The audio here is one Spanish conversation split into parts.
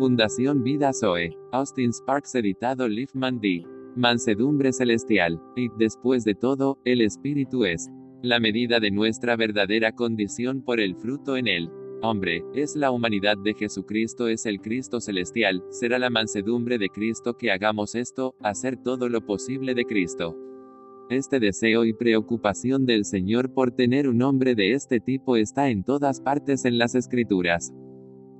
Fundación Vida Zoe. Austin Sparks editado Liefman D. Mansedumbre celestial. Y, después de todo, el Espíritu es la medida de nuestra verdadera condición por el fruto en él. Hombre, es la humanidad de Jesucristo, es el Cristo celestial, será la mansedumbre de Cristo que hagamos esto, hacer todo lo posible de Cristo. Este deseo y preocupación del Señor por tener un hombre de este tipo está en todas partes en las Escrituras.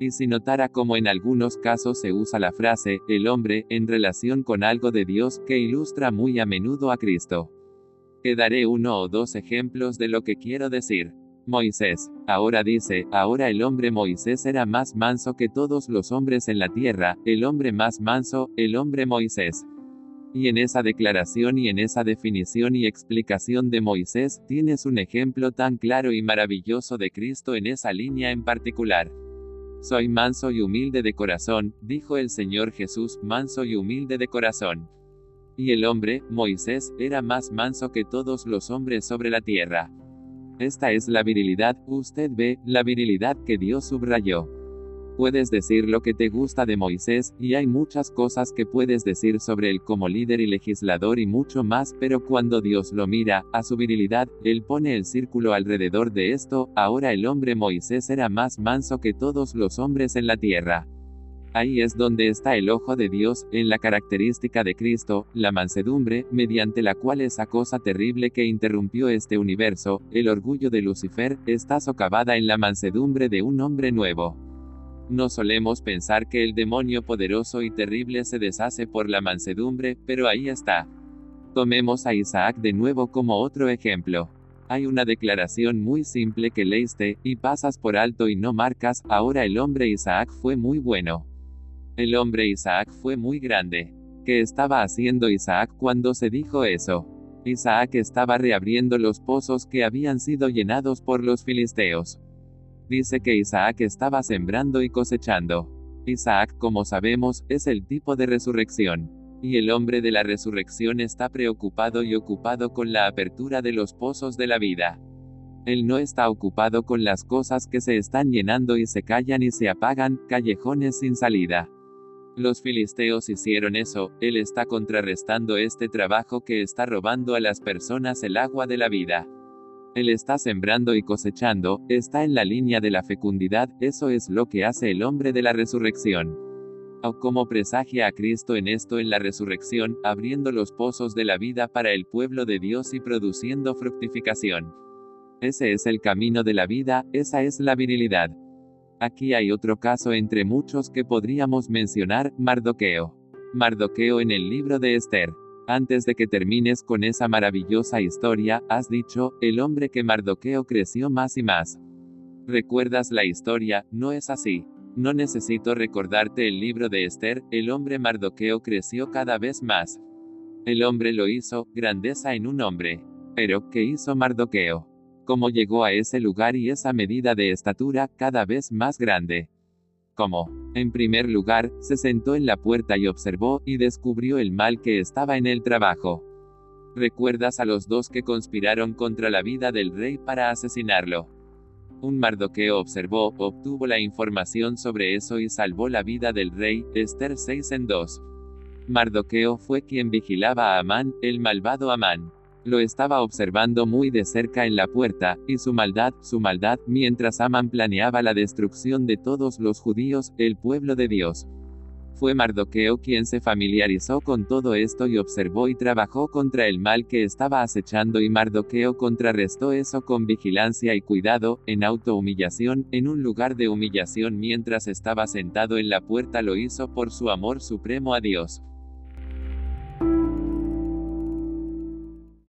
Y si notara cómo en algunos casos se usa la frase, el hombre, en relación con algo de Dios, que ilustra muy a menudo a Cristo. Quedaré uno o dos ejemplos de lo que quiero decir. Moisés. Ahora dice, ahora el hombre Moisés era más manso que todos los hombres en la tierra, el hombre más manso, el hombre Moisés. Y en esa declaración y en esa definición y explicación de Moisés, tienes un ejemplo tan claro y maravilloso de Cristo en esa línea en particular. Soy manso y humilde de corazón, dijo el Señor Jesús, manso y humilde de corazón. Y el hombre, Moisés, era más manso que todos los hombres sobre la tierra. Esta es la virilidad, usted ve, la virilidad que Dios subrayó. Puedes decir lo que te gusta de Moisés, y hay muchas cosas que puedes decir sobre él como líder y legislador y mucho más, pero cuando Dios lo mira, a su virilidad, él pone el círculo alrededor de esto, ahora el hombre Moisés era más manso que todos los hombres en la tierra. Ahí es donde está el ojo de Dios, en la característica de Cristo, la mansedumbre, mediante la cual esa cosa terrible que interrumpió este universo, el orgullo de Lucifer, está socavada en la mansedumbre de un hombre nuevo. No solemos pensar que el demonio poderoso y terrible se deshace por la mansedumbre, pero ahí está. Tomemos a Isaac de nuevo como otro ejemplo. Hay una declaración muy simple que leíste, y pasas por alto y no marcas, ahora el hombre Isaac fue muy bueno. El hombre Isaac fue muy grande. ¿Qué estaba haciendo Isaac cuando se dijo eso? Isaac estaba reabriendo los pozos que habían sido llenados por los filisteos dice que Isaac estaba sembrando y cosechando. Isaac, como sabemos, es el tipo de resurrección. Y el hombre de la resurrección está preocupado y ocupado con la apertura de los pozos de la vida. Él no está ocupado con las cosas que se están llenando y se callan y se apagan, callejones sin salida. Los filisteos hicieron eso, él está contrarrestando este trabajo que está robando a las personas el agua de la vida. Él está sembrando y cosechando, está en la línea de la fecundidad, eso es lo que hace el hombre de la resurrección. O como presagia a Cristo en esto en la resurrección, abriendo los pozos de la vida para el pueblo de Dios y produciendo fructificación. Ese es el camino de la vida, esa es la virilidad. Aquí hay otro caso entre muchos que podríamos mencionar, Mardoqueo. Mardoqueo en el libro de Esther. Antes de que termines con esa maravillosa historia, has dicho, el hombre que Mardoqueo creció más y más. ¿Recuerdas la historia? No es así. No necesito recordarte el libro de Esther, el hombre Mardoqueo creció cada vez más. El hombre lo hizo, grandeza en un hombre. Pero, ¿qué hizo Mardoqueo? ¿Cómo llegó a ese lugar y esa medida de estatura, cada vez más grande? ¿Cómo? En primer lugar, se sentó en la puerta y observó, y descubrió el mal que estaba en el trabajo. ¿Recuerdas a los dos que conspiraron contra la vida del rey para asesinarlo? Un Mardoqueo observó, obtuvo la información sobre eso y salvó la vida del rey, Esther 6 en 2. Mardoqueo fue quien vigilaba a Amán, el malvado Amán. Lo estaba observando muy de cerca en la puerta, y su maldad, su maldad, mientras Amán planeaba la destrucción de todos los judíos, el pueblo de Dios. Fue Mardoqueo quien se familiarizó con todo esto y observó y trabajó contra el mal que estaba acechando y Mardoqueo contrarrestó eso con vigilancia y cuidado, en autohumillación, en un lugar de humillación mientras estaba sentado en la puerta lo hizo por su amor supremo a Dios.